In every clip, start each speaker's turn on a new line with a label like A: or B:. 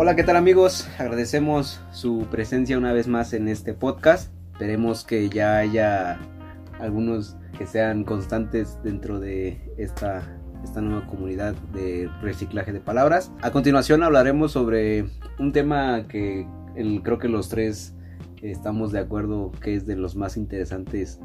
A: Hola, ¿qué tal amigos? Agradecemos su presencia una vez más en este podcast. Esperemos que ya haya algunos que sean constantes dentro de esta, esta nueva comunidad de reciclaje de palabras. A continuación hablaremos sobre un tema que creo que los tres estamos de acuerdo que es de los más interesantes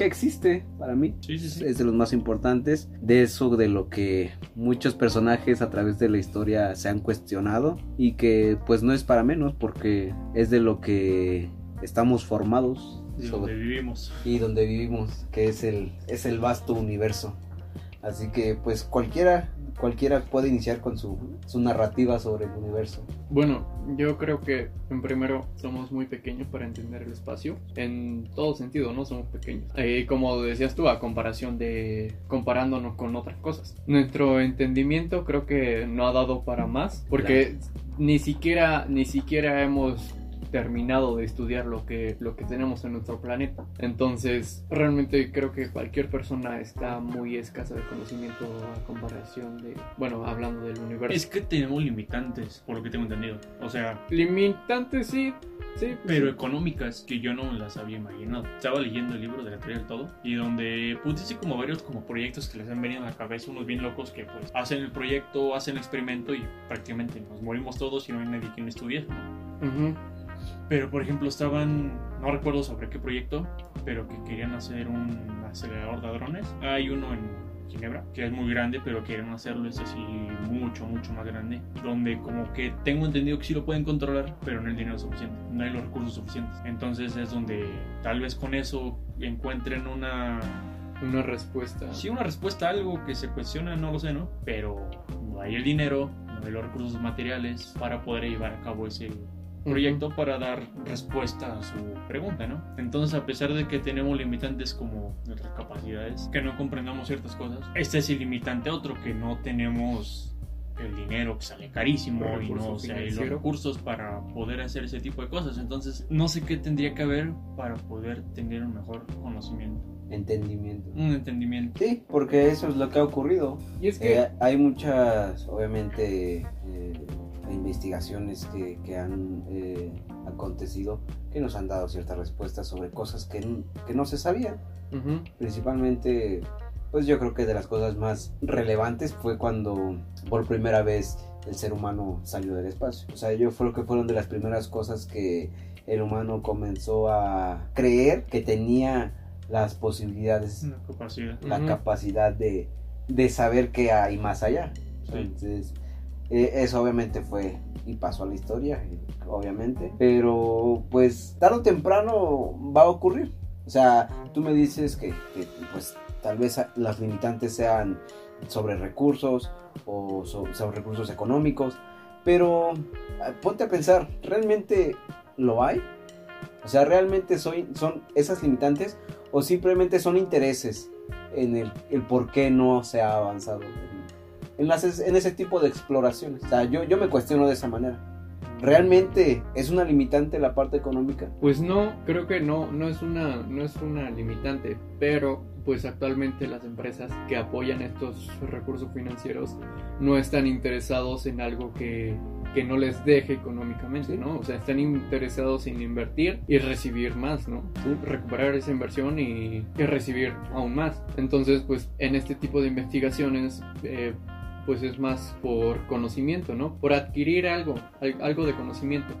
A: que existe para mí.
B: Sí, sí, sí.
A: Es de los más importantes. De eso de lo que muchos personajes a través de la historia se han cuestionado y que pues no es para menos porque es de lo que estamos formados
B: Y
A: sobre-
B: donde vivimos.
A: y donde vivimos, que es el, es el vasto universo. Así que pues cualquiera, cualquiera puede iniciar con su, su narrativa sobre el universo.
C: Bueno, yo creo que en primero somos muy pequeños para entender el espacio. En todo sentido, ¿no? Somos pequeños. Eh, como decías tú, a comparación de... comparándonos con otras cosas. Nuestro entendimiento creo que no ha dado para más. Porque ni siquiera, ni siquiera hemos terminado de estudiar lo que, lo que tenemos en nuestro planeta. Entonces, realmente creo que cualquier persona está muy escasa de conocimiento a comparación de, bueno, hablando del universo.
B: Es que tenemos limitantes, por lo que tengo entendido. O sea,
C: Limitante, sí. Sí,
B: pero
C: sí.
B: económicas que yo no las había imaginado. Estaba leyendo el libro de la teoría del todo y donde pues dice como varios como proyectos que les han venido a la cabeza, unos bien locos que pues hacen el proyecto, hacen el experimento y prácticamente nos morimos todos y no hay nadie quien estudie.
C: Ujú.
B: Pero por ejemplo estaban, no recuerdo sobre qué proyecto, pero que querían hacer un acelerador de hadrones. Hay uno en Ginebra, que es muy grande, pero quieren hacerlo es así mucho, mucho más grande. Donde como que tengo entendido que sí lo pueden controlar, pero no hay el dinero suficiente, no hay los recursos suficientes. Entonces es donde tal vez con eso encuentren una...
C: Una respuesta.
B: Sí, una respuesta a algo que se cuestiona, no lo sé, ¿no? Pero no hay el dinero, no hay los recursos materiales para poder llevar a cabo ese proyecto para dar respuesta a su pregunta, ¿no? Entonces, a pesar de que tenemos limitantes como nuestras capacidades, que no comprendamos ciertas cosas, este es el limitante otro, que no tenemos el dinero que sale carísimo
C: El
B: y no o sea, y los recursos para poder hacer ese tipo de cosas. Entonces, no sé qué tendría que haber para poder tener un mejor conocimiento,
A: Entendimiento.
B: un entendimiento.
A: Sí, porque eso es lo que ha ocurrido.
C: Y es que.
A: Eh, hay muchas, obviamente, investigaciones que, que han eh, acontecido que nos han dado ciertas respuestas sobre cosas que, que no se sabían.
C: Ujú.
A: Principalmente, pues yo creo que de las cosas más relevantes fue cuando por primera vez el ser humano salió del espacio. O sea, yo creo que fueron de las primeras cosas que el humano comenzó a creer que tenía las posibilidades
B: Una capacidad.
A: la
C: Ujú.
A: capacidad de, de saber qué hay más allá.
B: Sí.
A: Entonces, eh, eso obviamente fue y pasó a la historia, eh, obviamente. Pero pues tarde o temprano va a ocurrir. O sea, tú me dices que, que, pues tal vez las limitantes sean sobre recursos o so- sobre recursos económicos. Pero ah, ponte a pensar, ¿realmente lo hay? O sea, ¿realmente soy, son esas limitantes o simplemente son intereses en el, el por qué no se ha avanzado en, las- en ese tipo de exploraciones? O sea, yo, yo me cuestiono de esa manera. ¿Realmente es una limitante la parte económica?
C: Pues no, creo que no, no es una, no es una limitante, pero pues actualmente las empresas que apoyan estos recursos financieros no están interesados en algo que, que no les deje económicamente. ¿no? O sea, están interesados en invertir y recibir más, ¿no?
A: Sí.
C: Recuperar esa inversión y, y recibir aún más. Entonces, pues en este tipo de investigaciones, eh, pues es más por conocimiento, ¿no? Por adquirir algo, al- algo de conocimiento.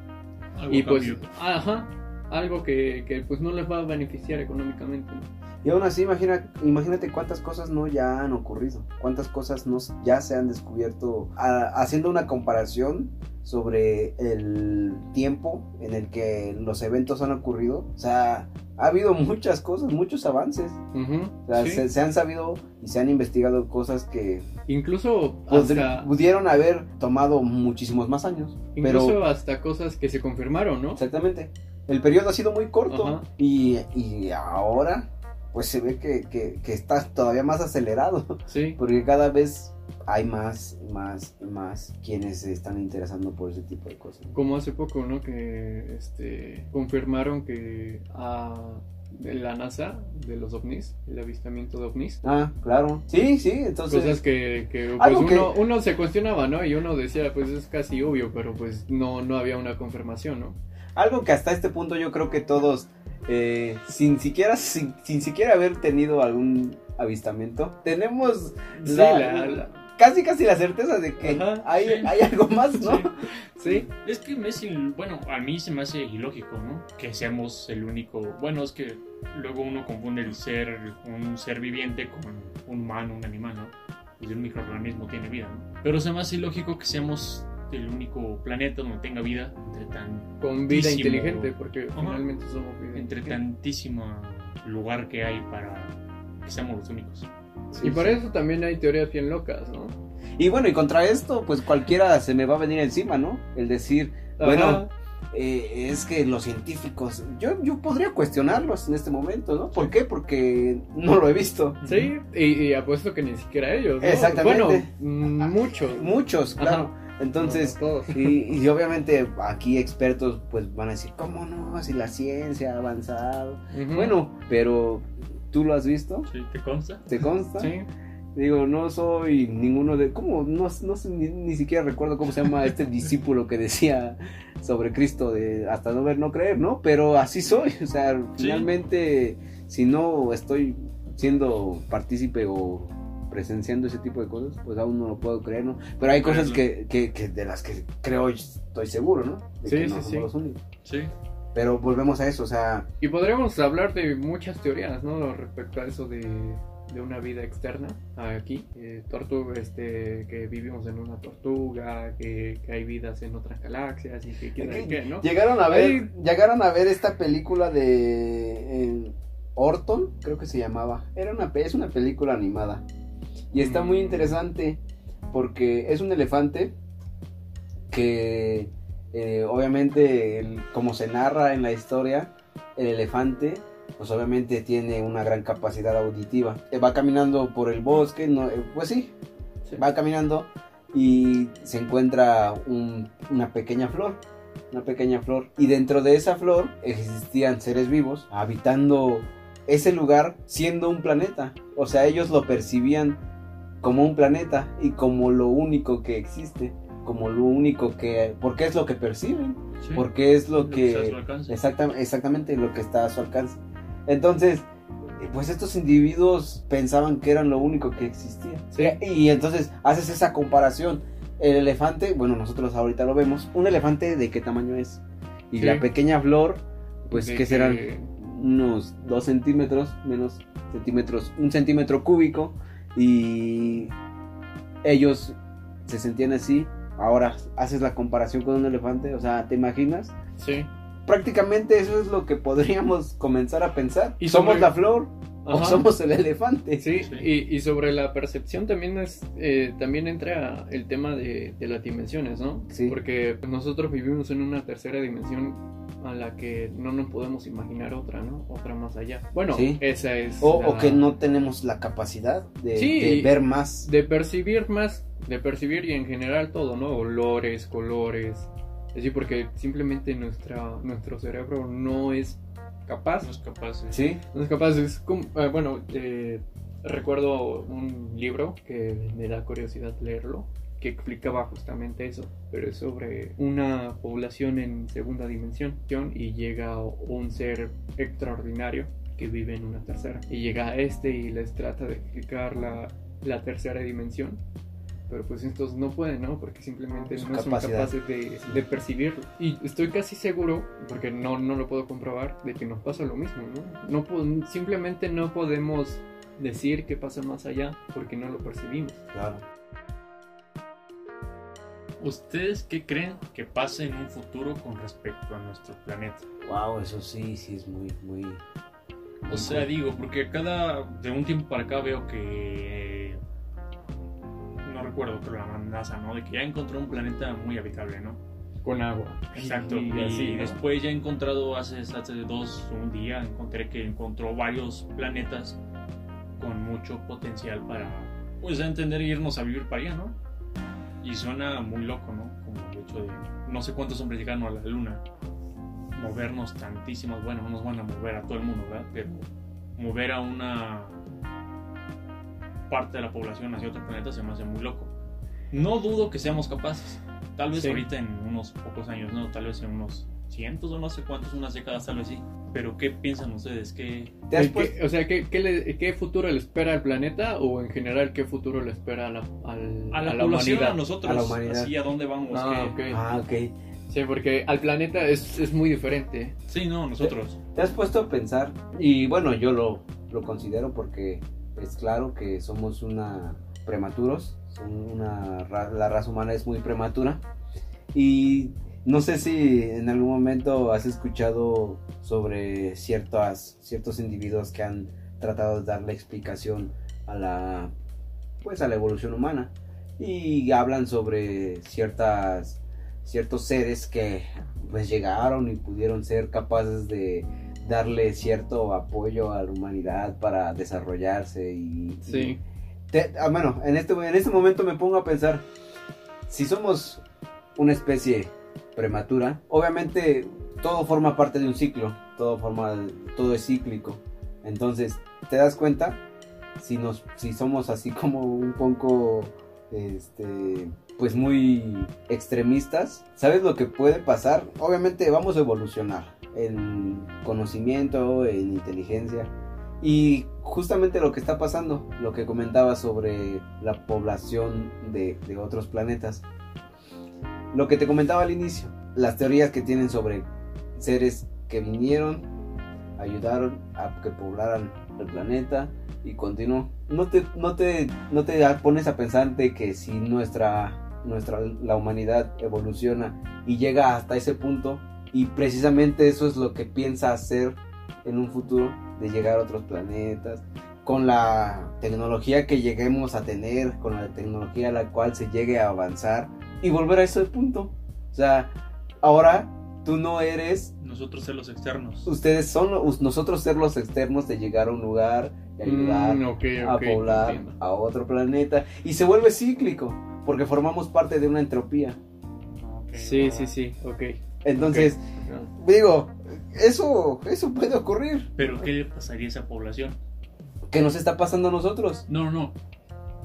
B: Algo
C: Y pues, ajá, algo que, que, pues no les va a beneficiar económicamente. ¿no?
A: Y aún así, imagina, imagínate cuántas cosas no ya han ocurrido, cuántas cosas no, ya se han descubierto, a- haciendo una comparación sobre el tiempo en el que los eventos han ocurrido. O sea, ha habido muchas cosas, muchos avances. O sea,
C: sí.
A: se, se han sabido y se han investigado cosas que
C: Incluso hasta,
A: pudieron haber tomado muchísimos más años.
C: incluso
A: Pero,
C: hasta cosas que se confirmaron, ¿no?
A: exactamente, el periodo ha sido muy corto y, y ahora pues se ve que, que- que está todavía más acelerado.
C: Sí.
A: Porque cada vez hay más, más, más quienes se están interesando por ese tipo de cosas.
C: Como hace poco, ¿no? Que este confirmaron que a de la NASA, de los ovnis, el avistamiento de ovnis.
A: Ah, claro. Sí, sí, entonces...
C: Cosas que, que, pues,
A: que-
C: uno, uno se cuestionaba, ¿no? Y uno decía, pues es casi obvio, pero pues no, no había una confirmación, ¿no?
A: Algo que hasta este punto yo creo que todos, eh, sin siquiera sin, sin siquiera haber tenido algún avistamiento, tenemos
C: Sí,
A: la-
C: la- la-
A: casi casi la certeza de que
C: Ajá,
A: hay,
B: sí.
A: hay algo más, ¿no?
C: Sí.
B: Es que me es il- bueno, a mí se me hace ilógico, ¿no? Que seamos el único. Bueno, es que luego uno confunde el ser un ser viviente con un humano, un animal, ¿no? Pues un microorganismo tiene vida, ¿no? Pero se me hace ilógico que seamos el único planeta donde tenga vida entre tan
C: Con vida inteligente, porque
B: Ajá.
C: finalmente somos vida
B: entre tantísimo lugar que hay para que seamos los únicos.
A: Sí,
C: Y por
A: sí.
C: eso también hay teorías bien locas, ¿no?
A: Y bueno, y contra esto, pues cualquiera se me va a venir encima, ¿no? El decir, bueno, eh, es que los científicos, yo, yo podría cuestionarlos en este momento, ¿no? ¿Por qué? Porque no lo he visto.
C: Sí, y, y apuesto que ni siquiera ellos. ¿no?
A: Exactamente.
C: Bueno, muchos.
A: Muchos, claro.
C: Ajá.
A: Entonces,
C: No,
A: y, y obviamente aquí expertos pues van a decir, ¿cómo no? Si la ciencia ha avanzado. Bueno, pero ¿tú lo has visto?
B: ¿Sí? ¿Te consta?
A: ¿Te consta?
C: Sí.
A: Digo, no soy ninguno de... ¿Cómo? No, no sé, ni, ni siquiera recuerdo cómo se llama este discípulo que decía sobre Cristo de hasta no ver, no creer, ¿no? Pero así soy. O sea,
B: Sí.
A: finalmente, si no estoy siendo partícipe o presenciando ese tipo de cosas, pues aún no lo puedo creer, ¿no? Pero hay cosas que, que, que de las que creo estoy seguro, ¿no? De
C: Sí,
A: que
C: sí,
A: somos
C: sí.
A: los únicos.
B: Sí.
A: Pero volvemos a eso, o sea,
C: Y podríamos hablar de muchas teorías, ¿no? Respecto a eso de, de una vida externa aquí. Eh, tortuga, este, que vivimos en una tortuga, que, que hay vidas en otras galaxias y que sabe qué, ¿no?
A: Llegaron a ver,
C: Ahí-
A: llegaron a ver esta película de eh, Orton, creo que se llamaba. Era una es una película animada y está muy interesante porque es un elefante que eh, obviamente el- como se narra en la historia, el elefante pues obviamente tiene una gran capacidad auditiva. Eh, va caminando por el bosque, no, eh, pues sí,
C: Sí.
A: va caminando y se encuentra un- una pequeña flor, una pequeña flor. Y dentro de esa flor existían seres vivos habitando ese lugar siendo un planeta. O sea, ellos lo percibían como un planeta y como lo único que existe, como lo único que... Porque es lo que perciben,
B: sí.
A: porque es lo
B: que
A: que... Exacta- exactamente lo que está a su alcance. Entonces, eh, pues estos individuos pensaban que eran lo único que existía.
C: Sí.
A: Y entonces haces esa comparación. El elefante, bueno, nosotros ahorita lo vemos. ¿Un elefante de qué tamaño es? Y
C: Sí.
A: la pequeña flor, pues
C: De
A: que serán unos 2 centímetros, menos centímetros, un centímetro cúbico. Y ellos se sentían así. Ahora haces la comparación con un elefante, o sea, ¿te imaginas?
C: Sí.
A: prácticamente eso es lo que podríamos comenzar a pensar.
C: Y
A: ¿Somos la flor o somos el elefante?
C: Sí,
B: Sí.
C: Y, y sobre la percepción también es eh, también entra el tema de, de las dimensiones, ¿no?
A: Sí.
C: Porque nosotros vivimos en una tercera dimensión a la que no nos podemos imaginar otra, ¿no? Otra más allá. Bueno,
A: Sí.
C: esa es
A: O,
C: la-
A: o que no tenemos la capacidad de,
C: Sí.
A: de ver más.
C: de percibir más, de percibir y en general todo, ¿no? Olores, colores. Es decir, porque simplemente nuestra nuestro cerebro no es capaz.
B: No es capaz de-
A: Sí,
C: No es capaz, es como, eh, bueno, eh, recuerdo un libro que me da curiosidad leerlo, que explicaba justamente eso, pero es sobre una población en segunda dimensión y llega un ser extraordinario que vive en una tercera. Y llega a este y les trata de explicar la, la tercera dimensión. Pero pues estos no pueden, ¿no? Porque simplemente
A: Su
C: no son capaces de, de percibirlo. Y estoy casi seguro, porque no, no lo puedo comprobar, de que nos pasa lo mismo, ¿no? no simplemente no podemos decir qué pasa más allá porque no lo percibimos.
A: claro.
B: ¿Ustedes qué creen que pase en un futuro con respecto a nuestro planeta?
A: Wow, eso sí, sí es muy, muy.
B: O sea, digo, porque cada. De un tiempo para acá veo que. Recuerdo, pero la NASA, ¿no? De que ya encontró un planeta muy habitable, ¿no?
C: Con agua.
B: Exacto.
C: Y,
B: Y,
C: así, ¿no?
B: después ya he encontrado hace, hace dos, un día, encontré que encontró varios planetas con mucho potencial para, pues, entender e irnos a vivir para allá, ¿no? Y suena muy loco, ¿no? Como el hecho de no sé cuántos hombres llegaron a la luna. movernos tantísimos, bueno, no nos van a mover a todo el mundo, ¿verdad? Pero mover a una parte de la población hacia otro planeta se me hace muy loco. No dudo que seamos capaces. Tal vez
C: Sí.
B: ahorita en unos pocos años, no, tal vez en unos cientos o no sé cuántos, unas décadas tal vez sí. Pero ¿qué piensan ustedes? ¿Qué,
A: ¿Te has
C: ¿Qué-
A: puesto-
C: o sea, ¿qué, qué, le- qué futuro le espera al planeta o en general qué futuro le espera a la, al-
B: a la,
C: a la
B: población,
C: humanidad?
B: a nosotros,
A: A la humanidad.
B: así a dónde vamos?
C: Ah,
B: ¿Qué-
C: ok.
A: Ah, ok.
C: Sí, porque al planeta es, es muy diferente.
B: Sí, no, nosotros.
A: ¿Te has puesto a pensar? Y bueno, yo lo, lo considero porque es claro que somos una prematuros, son una la raza humana es muy prematura. Y no sé si en algún momento has escuchado sobre ciertas ciertos individuos que han tratado de darle explicación a la pues a la evolución humana. Y hablan sobre ciertas ciertos seres que pues llegaron y pudieron ser capaces de darle cierto apoyo a la humanidad para desarrollarse y,
C: Sí.
A: y- te- ah, bueno en este en este momento me pongo a pensar si somos una especie prematura obviamente todo forma parte de un ciclo todo forma todo es cíclico. Entonces te das cuenta si nos si somos así como un poco este pues muy extremistas sabes lo que puede pasar obviamente vamos a evolucionar en conocimiento en inteligencia y justamente lo que está pasando lo que comentaba sobre la población de, de otros planetas lo que te comentaba al inicio las teorías que tienen sobre seres que vinieron ayudaron a que poblaran el planeta y continuó. No te, no te, no te pones a pensar de que si nuestra, nuestra, la humanidad evoluciona y llega hasta ese punto, y precisamente eso es lo que piensa hacer en un futuro, de llegar a otros planetas, con la tecnología que lleguemos a tener, con la tecnología a la cual se llegue a avanzar, y volver a ese punto. O sea, ahora tú no eres
B: Nosotros ser los externos.
A: ustedes son nosotros ser los externos de llegar a un lugar y ayudar
C: Mm, ok,
A: a
C: ok,
A: poblar
C: entiendo.
A: a otro planeta y se vuelve cíclico porque formamos parte de una entropía
B: Ok,
C: Sí, sí, sí, ok.
A: Entonces digo eso eso puede ocurrir
B: Pero ¿qué le pasaría a esa población?
A: ¿qué nos está pasando a nosotros?
B: No, no, no.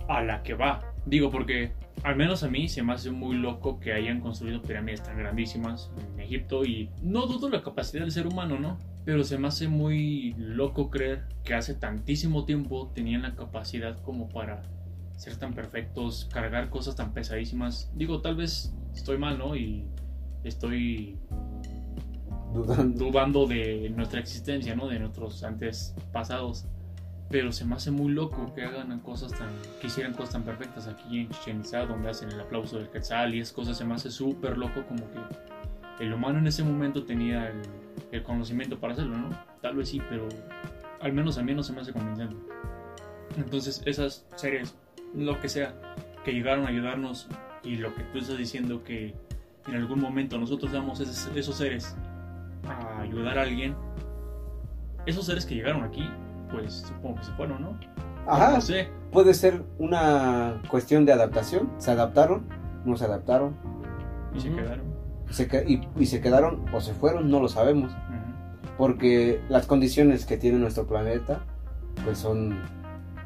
B: A la que va. Digo, porque al menos a mí se me hace muy loco que hayan construido pirámides tan grandísimas en Egipto y no dudo la capacidad del ser humano, ¿no? Pero se me hace muy loco creer que hace tantísimo tiempo tenían la capacidad como para ser tan perfectos, cargar cosas tan pesadísimas. Digo, tal vez estoy mal, ¿no? Y estoy
A: dudando
B: dudando de nuestra existencia, ¿no? De nuestros antes pasados. Pero se me hace muy loco que hagan cosas tan, que hicieran cosas tan perfectas aquí en Chichen Itza, donde hacen el aplauso del Quetzal y es cosas, se me hace súper loco como que el humano en ese momento tenía el, el conocimiento para hacerlo, ¿no? Tal vez sí, pero al menos a mí no se me hace convincente. Entonces esas series, lo que sea, que llegaron a ayudarnos y lo que tú estás diciendo que en algún momento nosotros damos esos, seres a ayudar a alguien, esos seres que llegaron aquí, pues supongo que se fueron, ¿no?
A: ajá
B: No sé.
A: puede ser una cuestión de adaptación se adaptaron no se adaptaron
B: Y se quedaron.
A: se que- y, y se quedaron o se fueron no lo sabemos porque las condiciones que tiene nuestro planeta pues son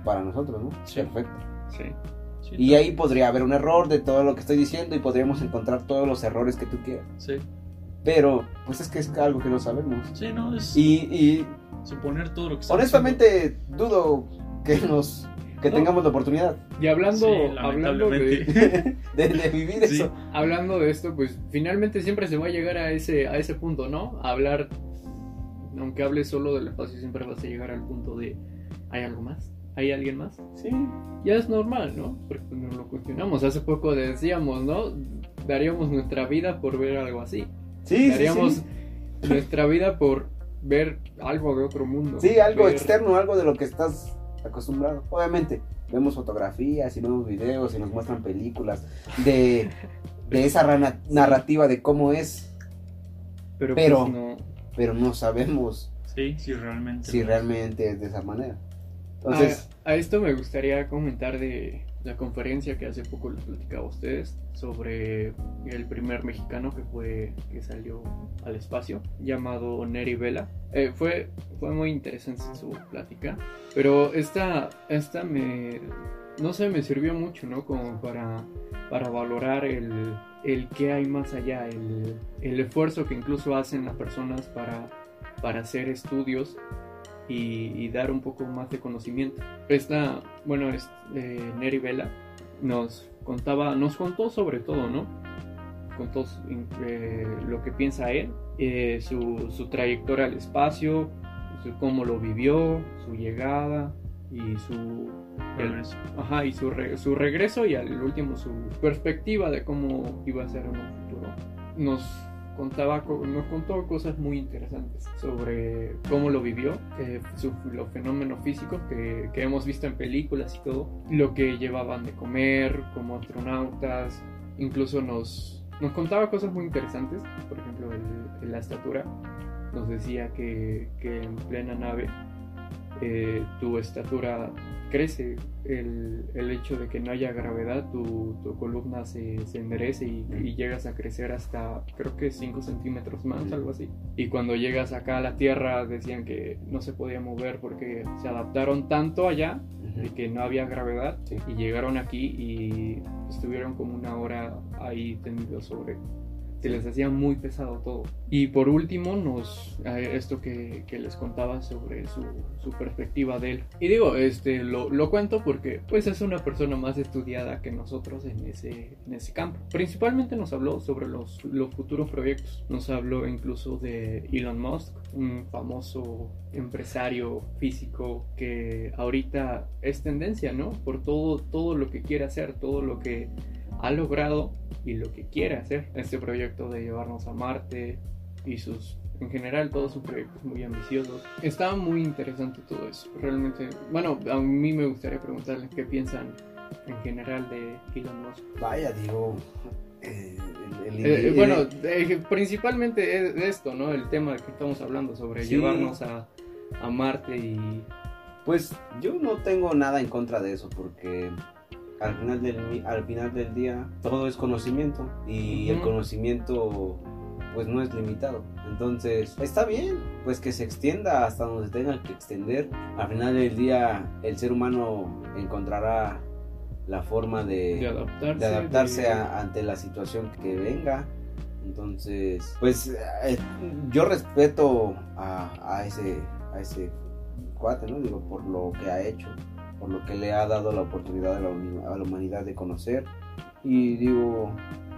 A: para nosotros, ¿no?
B: Sí.
A: Perfecto.
C: Sí.
B: Sí,
A: Y ahí podría haber un error de todo lo que estoy diciendo y podríamos encontrar todos los errores que tú quieras.
B: Sí,
A: Pero pues es que es algo que no sabemos.
B: sí, no, es
A: Y, y
B: suponer todo lo que
A: honestamente dudo que nos que
C: No.
A: tengamos la oportunidad
C: Y hablando,
B: Sí,
C: hablando, de,
A: de, de vivir
B: Sí.
A: eso.
C: hablando de esto, pues finalmente siempre se va a llegar a ese, a ese punto, ¿no? A hablar, aunque hables solo del espacio, siempre vas a llegar al punto de, ¿hay algo más? ¿Hay alguien más?
A: Sí.
C: Ya es normal, ¿no? Porque nos lo cuestionamos. Hace poco decíamos, ¿no? Daríamos nuestra vida por ver algo así.
A: Sí, sí,
C: Daríamos
A: sí.
C: nuestra vida por ver algo de otro mundo.
A: Sí, algo
C: Ver-
A: externo, algo de lo que estás acostumbrado. Obviamente, vemos fotografías y vemos videos y nos muestran películas de, de esa rana- narrativa de cómo es,
C: Pero,
A: pero-
C: pues, no.
A: pero no sabemos
B: Sí, sí, realmente.
A: si realmente es de esa manera.
C: A esto me gustaría comentar de la conferencia que hace poco les platicaba a ustedes sobre el primer mexicano que fue que salió al espacio llamado Neri Vela. Eh, fue, fue muy interesante su plática, pero esta, esta me, no sé, me sirvió mucho, ¿no? Como para, para valorar el, el qué hay más allá, el, el esfuerzo que incluso hacen las personas para, para hacer estudios y, dar un poco más de conocimiento. Esta, bueno, es, eh, Neri Vela nos contaba, nos contó sobre todo, ¿no? Contó eh, lo que piensa él, eh, su, su, trayectoria al espacio, cómo lo vivió, su llegada y su regreso. ajá, y su, su regreso y al último su perspectiva de cómo iba a ser en un futuro. Nos contaba, nos contó cosas muy interesantes sobre cómo lo vivió, los fenómenos físicos que, que, hemos visto en películas y todo, lo que llevaban de comer como astronautas, incluso nos, nos contaba cosas muy interesantes, por ejemplo, el, la estatura, nos decía que, que en plena nave eh, tu estatura crece, el, el, hecho de que no haya gravedad, tu, tu columna se, se enderece y, llegas a crecer hasta creo que 5 centímetros más, algo así. Y cuando llegas acá a la Tierra decían que no se podía mover porque se adaptaron tanto allá de que no había gravedad y llegaron aquí y estuvieron como una hora ahí tendidos sobre se les hacía muy pesado todo. Y por último, nos, esto que, que les contaba sobre su, su, perspectiva de él. Y digo, este, lo, lo, cuento porque pues es una persona más estudiada que nosotros en ese, en ese campo. Principalmente nos habló sobre los, los futuros proyectos. Nos habló incluso de Elon Musk, un famoso empresario físico que ahorita es tendencia, ¿no? Por todo, todo lo que quiere hacer, todo lo que ha logrado y lo que quiere hacer. Este proyecto de llevarnos a Marte y sus, en general, todos sus proyectos muy ambiciosos. Está muy interesante todo eso. Realmente, bueno, a mí me gustaría preguntarles qué piensan en general de Elon Musk.
A: Vaya, digo. Eh,
C: eh, bueno, eh, principalmente es esto, ¿no? El tema que estamos hablando sobre llevarnos a, a Marte y...
A: Pues yo no tengo nada en contra de eso porque al final del, al final del día todo es conocimiento y el conocimiento pues no es limitado. Entonces, está bien, pues que se extienda hasta donde tenga que extender. Al final del día, el ser humano encontrará la forma de, adaptarse, ante la situación que venga. Entonces, pues eh, yo respeto a, a, ese, a ese cuate, ¿no? Digo, por lo que ha hecho por lo que le ha dado la oportunidad a la, humanidad de conocer. Y digo,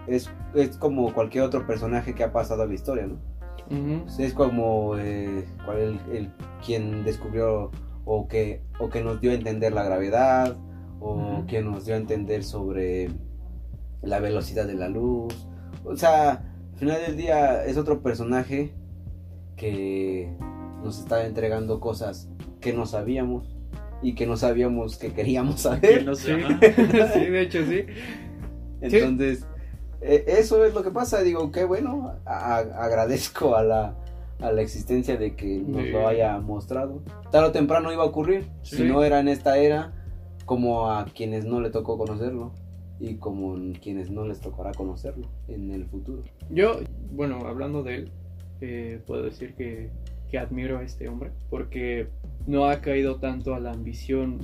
A: es, es, como cualquier otro personaje que ha pasado a la historia, ¿no? Es como eh, el, el, quien descubrió o que, o que nos dio a entender la gravedad, o quien nos dio a entender sobre la velocidad de la luz. O sea, al final del día es otro personaje que nos está entregando cosas que no sabíamos y que no sabíamos que queríamos saber.
C: No sé. sí, de hecho sí.
A: Entonces, e, eso es lo que pasa. Digo, qué bueno, agradezco a la, a la existencia de que nos lo haya mostrado. Tarde o temprano iba a ocurrir, si no era en esta era, como a quienes no le tocó conocerlo y como quienes no les tocará conocerlo en el futuro.
C: Yo, bueno, hablando de él, eh, puedo decir que, que admiro a este hombre porque no ha caído tanto a la ambición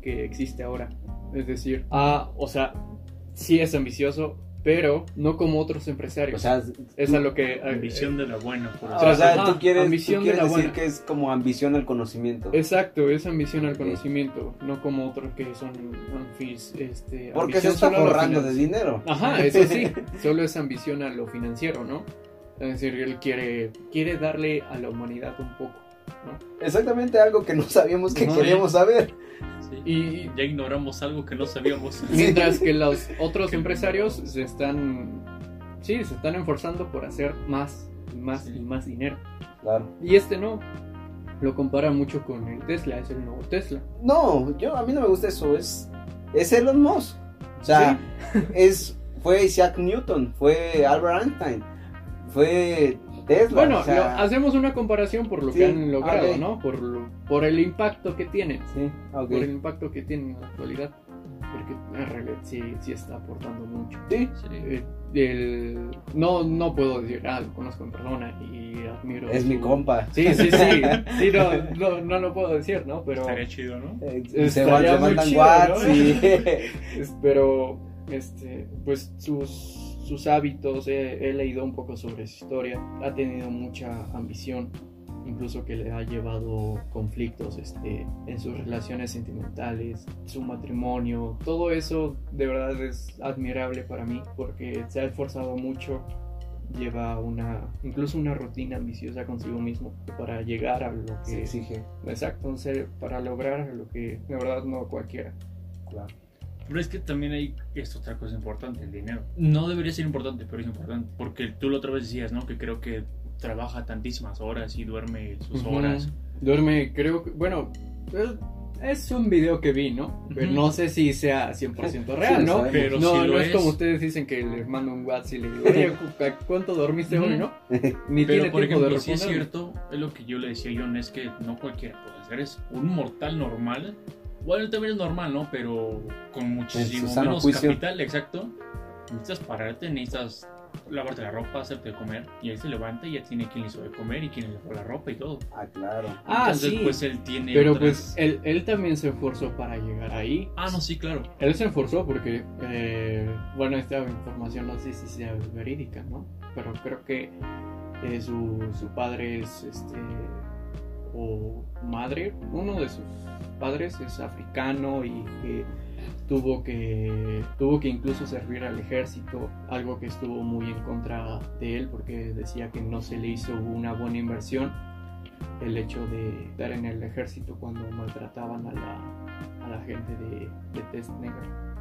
C: que existe ahora. Es decir, ah, o sea, sí es ambicioso, pero no como otros empresarios.
A: O sea,
C: es a lo que...
B: Ambición de la buena.
A: Por o sea, tú quieres, ambición de la decir que es como ambición al conocimiento.
C: Exacto, es ambición al conocimiento, no como otros que son anfis, este...
A: Porque se está forrando de dinero.
C: Ajá, eso sí, solo es ambición a lo financiero, ¿no? Es decir, él quiere, quiere darle a la humanidad un poco.
A: Exactamente algo que no sabíamos que queríamos saber.
B: Y ya ignoramos algo que no sabíamos.
C: Mientras que los otros empresarios se están, sí, se están esforzando por hacer más y más y más dinero.
A: Claro.
C: Y este no. Lo compara mucho con el Tesla, es el nuevo Tesla.
A: No, yo a mí no me gusta eso, es es Elon Musk. O sea, es fue Isaac Newton, fue Albert Einstein, fue
C: bueno, hacemos una comparación por lo que han logrado, ¿no? Por, por el impacto que tienen.
A: Sí,
C: Por el impacto que tienen en la actualidad. que en realidad sí, sí está aportando mucho.
A: Sí,
B: Sí.
C: Eh, el- no, no puedo decir, ah, lo conozco en persona y admiro.
A: es
C: su-
A: mi compa.
C: Sí, sí, sí. Sí, no, no, no lo puedo decir, ¿no? Pero,
B: Estaría chido, ¿no?
A: Eh,
C: Estaría
A: se, van- se
C: muy
A: mandan
C: chido, ¿no? pero, este, pues sus, sus hábitos, he, he leído un poco sobre su historia. Ha tenido mucha ambición, incluso que le ha llevado conflictos este, en sus relaciones sentimentales, su matrimonio. Todo eso de verdad es admirable para mí porque se ha esforzado mucho lleva una incluso una rutina ambiciosa consigo mismo para llegar a lo
A: se
C: que
A: exige.
C: exacto para lograr lo que de verdad no cualquiera
A: Claro.
B: Pero es que también hay esta otra cosa importante, el dinero. No debería ser importante, pero es importante. Porque tú la otra vez decías, ¿no? Que creo que trabaja tantísimas horas y duerme sus
C: Ujú.
B: horas.
C: duerme creo que bueno es- es un video que vi no pero
B: Ujú.
C: no sé si sea 100% real
A: Sí,
C: no.
B: Pero
C: no,
B: si
C: no
B: lo
C: es,
B: es-
C: como ustedes dicen que les mando un WhatsApp y le digo, oye, cu- ¿cuánto dormiste hoy, no? Ni
B: Pero
C: tiene
B: por
C: tiempo
B: ejemplo,
C: de
B: si es cierto, es lo que yo le decía a John, es que no cualquiera puede hacer eso. Un mortal normal, bueno, también es normal, ¿no? Pero con muchísimo menos
A: juicio.
B: capital, exacto. Necesitas pararte, necesitas lavarte la ropa, hacerte comer, y él se levanta y ya tiene quien le hizo de comer y quien le lavó la ropa y todo.
A: Ah, claro.
C: Ah,
B: Entonces,
C: sí.
B: pues él tiene
C: Pero
B: otras-
C: pues él, él también se esforzó para llegar ahí.
B: Ah, no, sí, claro.
C: Él se esforzó porque, eh, bueno, esta información no sé si sea verídica, ¿no? Pero creo que eh, su, su padre es, este, o madre, uno de sus padres es africano y que tuvo que, tuvo que incluso servir al ejército, algo que estuvo muy en contra de él porque decía que no se le hizo una buena inversión el hecho de estar en el ejército cuando maltrataban a la, a la gente de, de tez negra.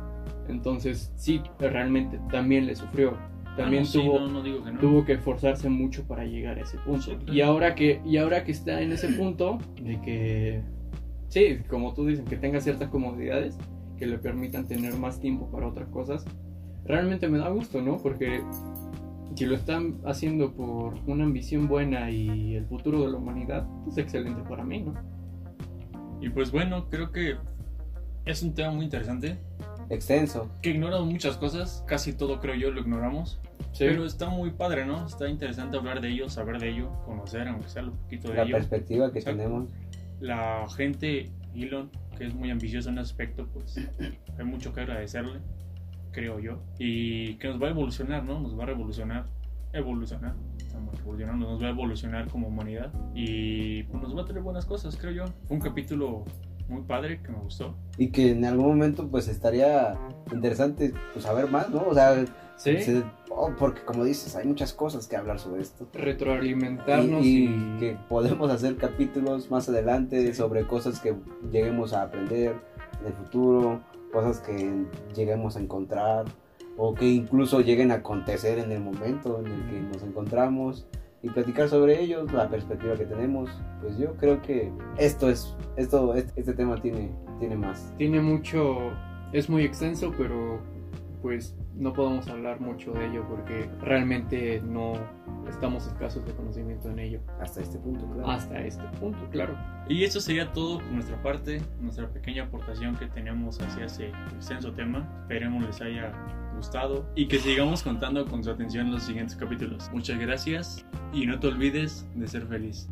C: Entonces, sí, realmente también le sufrió. También
B: Ah, no, sí,
C: tuvo,
B: no, no digo que
C: tuvo que esforzarse mucho para llegar a ese punto.
B: Sí, claro.
C: Y ahora que, y ahora que está en ese punto de que, sí, como tú dices, que tenga ciertas comodidades que le permitan tener más tiempo para otras cosas, realmente me da gusto, ¿no? Porque si lo están haciendo por una ambición buena y el futuro de la humanidad, es excelente para mí, ¿no?
B: Y pues bueno, creo que es un tema muy interesante.
A: Extenso.
B: Que ignoramos muchas cosas, casi todo creo yo lo ignoramos.
C: Sí.
B: Pero está muy padre, ¿no? Está interesante hablar de ello, saber de ello, conocer, aunque sea lo poquito de
A: La
B: ello.
A: perspectiva que
B: Exacto.
A: tenemos.
B: La gente, Elon, que es muy ambicioso en ese aspecto, pues hay mucho que agradecerle, creo yo. Y que nos va a evolucionar, ¿no? Nos va a revolucionar, evolucionar. Estamos evolucionando, nos va a evolucionar como humanidad. Y pues, nos va a traer buenas cosas, creo yo. Fue un capítulo muy padre que me gustó.
A: Y que en algún momento pues estaría interesante pues saber más, ¿no? O sea,
C: Sí,
A: se- oh, porque como dices, hay muchas cosas que hablar sobre esto.
C: retroalimentarnos
A: y,
C: y,
A: y que podemos hacer capítulos más adelante
B: Sí.
A: sobre cosas que lleguemos a aprender en el futuro, cosas que lleguemos a encontrar o que incluso lleguen a acontecer en el momento en el que nos encontramos y platicar sobre ellos, la perspectiva que tenemos. Pues yo creo que esto es esto este, este tema tiene tiene más.
C: tiene mucho, es muy extenso, pero pues no podemos hablar mucho de ello porque realmente no estamos escasos de conocimiento en ello
A: Hasta este punto, claro.
C: hasta este punto, claro.
B: Y eso sería todo por nuestra parte, nuestra pequeña aportación que tenemos hacia ese extenso tema. Esperemos les haya gustado y que sigamos contando con su atención en los siguientes capítulos. Muchas gracias y no te olvides de ser feliz.